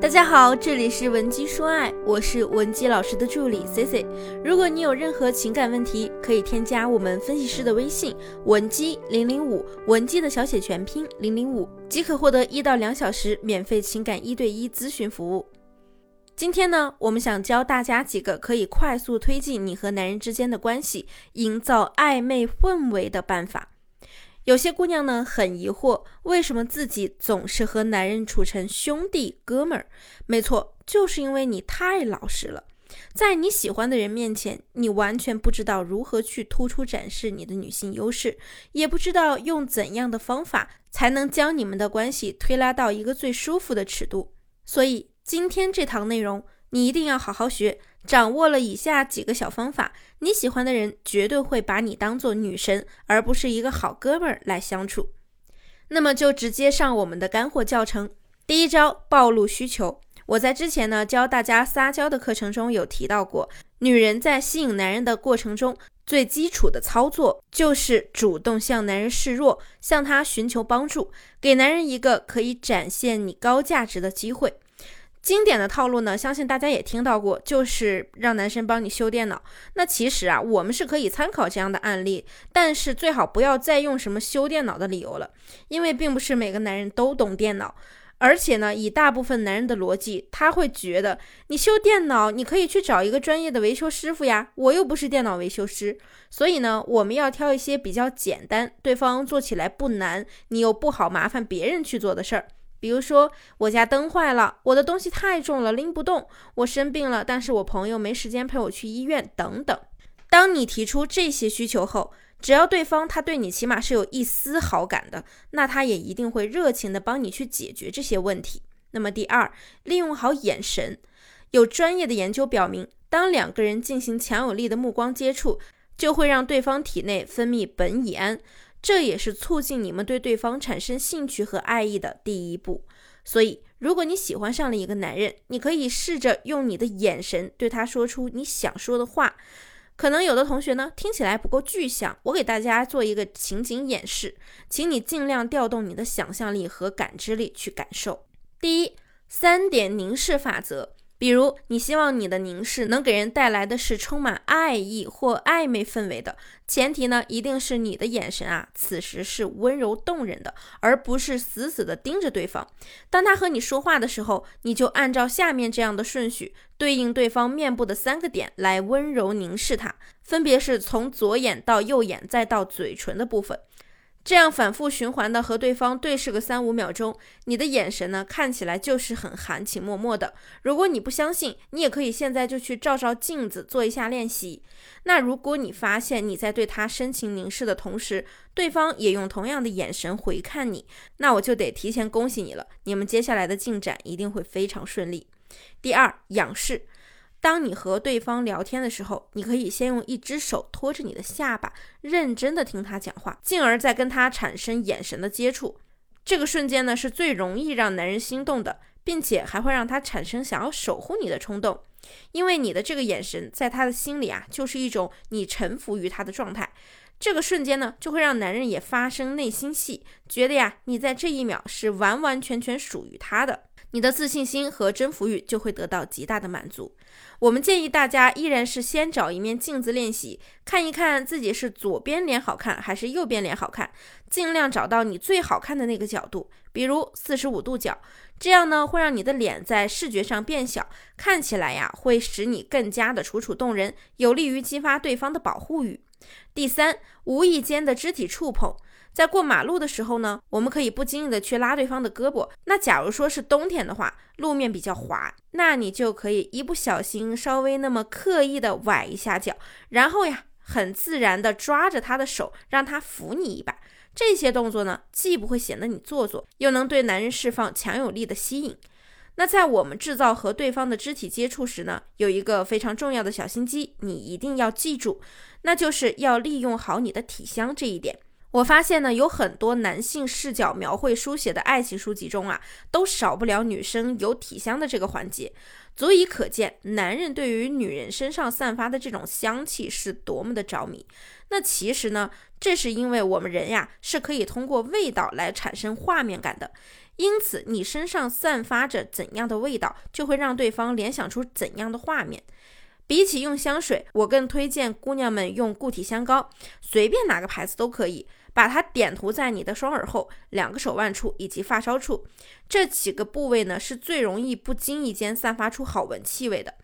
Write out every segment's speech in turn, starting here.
大家好，这里是文姬说爱，我是文姬老师的助理 C C。如果你有任何情感问题，可以添加我们分析师的微信文姬零零五，文姬的小写全拼零零五，即可获得一到两小时免费情感一对一咨询服务。今天呢，我们想教大家几个可以快速推进你和男人之间的关系，营造暧昧氛围的办法。有些姑娘呢很疑惑，为什么自己总是和男人处成兄弟哥们儿？没错，就是因为你太老实了，在你喜欢的人面前，你完全不知道如何去突出展示你的女性优势，也不知道用怎样的方法才能将你们的关系推拉到一个最舒服的尺度。所以今天这堂内容，你一定要好好学。掌握了以下几个小方法，你喜欢的人绝对会把你当做女神，而不是一个好哥们儿来相处。那么就直接上我们的干货教程。第一招，暴露需求。我在之前呢教大家撒娇的课程中有提到过，女人在吸引男人的过程中，最基础的操作就是主动向男人示弱，向他寻求帮助，给男人一个可以展现你高价值的机会。经典的套路呢，相信大家也听到过，就是让男生帮你修电脑。那其实啊，我们是可以参考这样的案例，但是最好不要再用什么修电脑的理由了，因为并不是每个男人都懂电脑，而且呢，以大部分男人的逻辑，他会觉得你修电脑，你可以去找一个专业的维修师傅呀，我又不是电脑维修师。所以呢，我们要挑一些比较简单，对方做起来不难，你又不好麻烦别人去做的事儿。比如说，我家灯坏了，我的东西太重了，拎不动；我生病了，但是我朋友没时间陪我去医院，等等。当你提出这些需求后，只要对方他对你起码是有一丝好感的，那他也一定会热情的帮你去解决这些问题。那么第二，利用好眼神。有专业的研究表明，当两个人进行强有力的目光接触，就会让对方体内分泌苯乙胺。这也是促进你们对对方产生兴趣和爱意的第一步。所以，如果你喜欢上了一个男人，你可以试着用你的眼神对他说出你想说的话。可能有的同学呢听起来不够具象，我给大家做一个情景演示，请你尽量调动你的想象力和感知力去感受。第一，三点凝视法则。比如，你希望你的凝视能给人带来的是充满爱意或暧昧氛围的，前提呢，一定是你的眼神啊，此时是温柔动人的，而不是死死的盯着对方。当他和你说话的时候，你就按照下面这样的顺序，对应对方面部的三个点来温柔凝视他，分别是从左眼到右眼，再到嘴唇的部分。这样反复循环的和对方对视个三五秒钟，你的眼神呢看起来就是很含情脉脉的。如果你不相信，你也可以现在就去照照镜子做一下练习。那如果你发现你在对他深情凝视的同时，对方也用同样的眼神回看你，那我就得提前恭喜你了，你们接下来的进展一定会非常顺利。第二，仰视。当你和对方聊天的时候，你可以先用一只手托着你的下巴，认真的听他讲话，进而再跟他产生眼神的接触。这个瞬间呢，是最容易让男人心动的，并且还会让他产生想要守护你的冲动，因为你的这个眼神在他的心里啊，就是一种你臣服于他的状态。这个瞬间呢，就会让男人也发生内心戏，觉得呀，你在这一秒是完完全全属于他的。你的自信心和征服欲就会得到极大的满足。我们建议大家依然是先找一面镜子练习，看一看自己是左边脸好看还是右边脸好看，尽量找到你最好看的那个角度，比如四十五度角，这样呢会让你的脸在视觉上变小，看起来呀会使你更加的楚楚动人，有利于激发对方的保护欲。第三，无意间的肢体触碰。在过马路的时候呢，我们可以不经意的去拉对方的胳膊。那假如说是冬天的话，路面比较滑，那你就可以一不小心稍微那么刻意的崴一下脚，然后呀，很自然的抓着他的手，让他扶你一把。这些动作呢，既不会显得你做作，又能对男人释放强有力的吸引。那在我们制造和对方的肢体接触时呢，有一个非常重要的小心机，你一定要记住，那就是要利用好你的体香这一点。我发现呢，有很多男性视角描绘书写的爱情书籍中啊，都少不了女生有体香的这个环节，足以可见男人对于女人身上散发的这种香气是多么的着迷。那其实呢，这是因为我们人呀是可以通过味道来产生画面感的，因此你身上散发着怎样的味道，就会让对方联想出怎样的画面。比起用香水，我更推荐姑娘们用固体香膏，随便哪个牌子都可以。把它点涂在你的双耳后、两个手腕处以及发梢处，这几个部位呢是最容易不经意间散发出好闻气味的。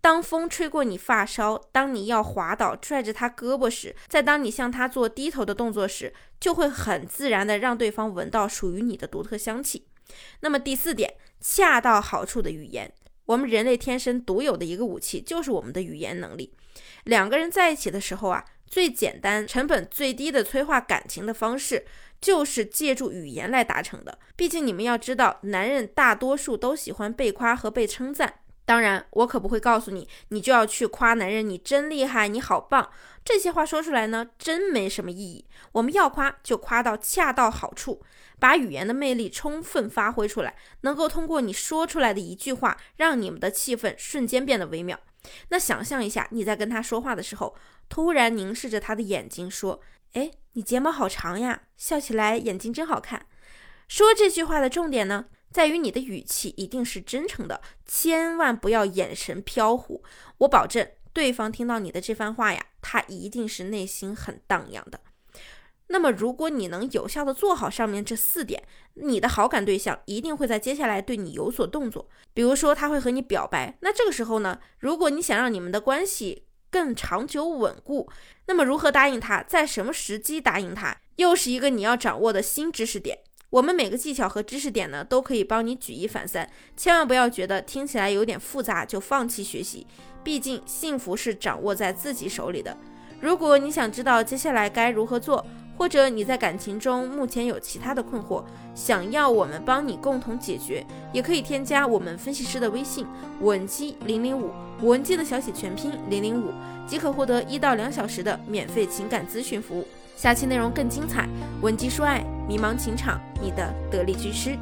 当风吹过你发梢，当你要滑倒拽着他胳膊时，再当你向他做低头的动作时，就会很自然的让对方闻到属于你的独特香气。那么第四点，恰到好处的语言，我们人类天生独有的一个武器就是我们的语言能力。两个人在一起的时候啊。最简单、成本最低的催化感情的方式，就是借助语言来达成的。毕竟你们要知道，男人大多数都喜欢被夸和被称赞。当然，我可不会告诉你，你就要去夸男人，你真厉害，你好棒。这些话说出来呢，真没什么意义。我们要夸，就夸到恰到好处，把语言的魅力充分发挥出来，能够通过你说出来的一句话，让你们的气氛瞬间变得微妙。那想象一下，你在跟他说话的时候，突然凝视着他的眼睛，说：“哎，你睫毛好长呀，笑起来眼睛真好看。”说这句话的重点呢，在于你的语气一定是真诚的，千万不要眼神飘忽。我保证，对方听到你的这番话呀，他一定是内心很荡漾的。那么，如果你能有效的做好上面这四点，你的好感对象一定会在接下来对你有所动作。比如说，他会和你表白。那这个时候呢，如果你想让你们的关系更长久稳固，那么如何答应他，在什么时机答应他，又是一个你要掌握的新知识点。我们每个技巧和知识点呢，都可以帮你举一反三。千万不要觉得听起来有点复杂就放弃学习，毕竟幸福是掌握在自己手里的。如果你想知道接下来该如何做，或者你在感情中目前有其他的困惑，想要我们帮你共同解决，也可以添加我们分析师的微信文姬零零五，文姬的小写全拼零零五，即可获得一到两小时的免费情感咨询服务。下期内容更精彩，文姬说爱，迷茫情场，你的得力军师。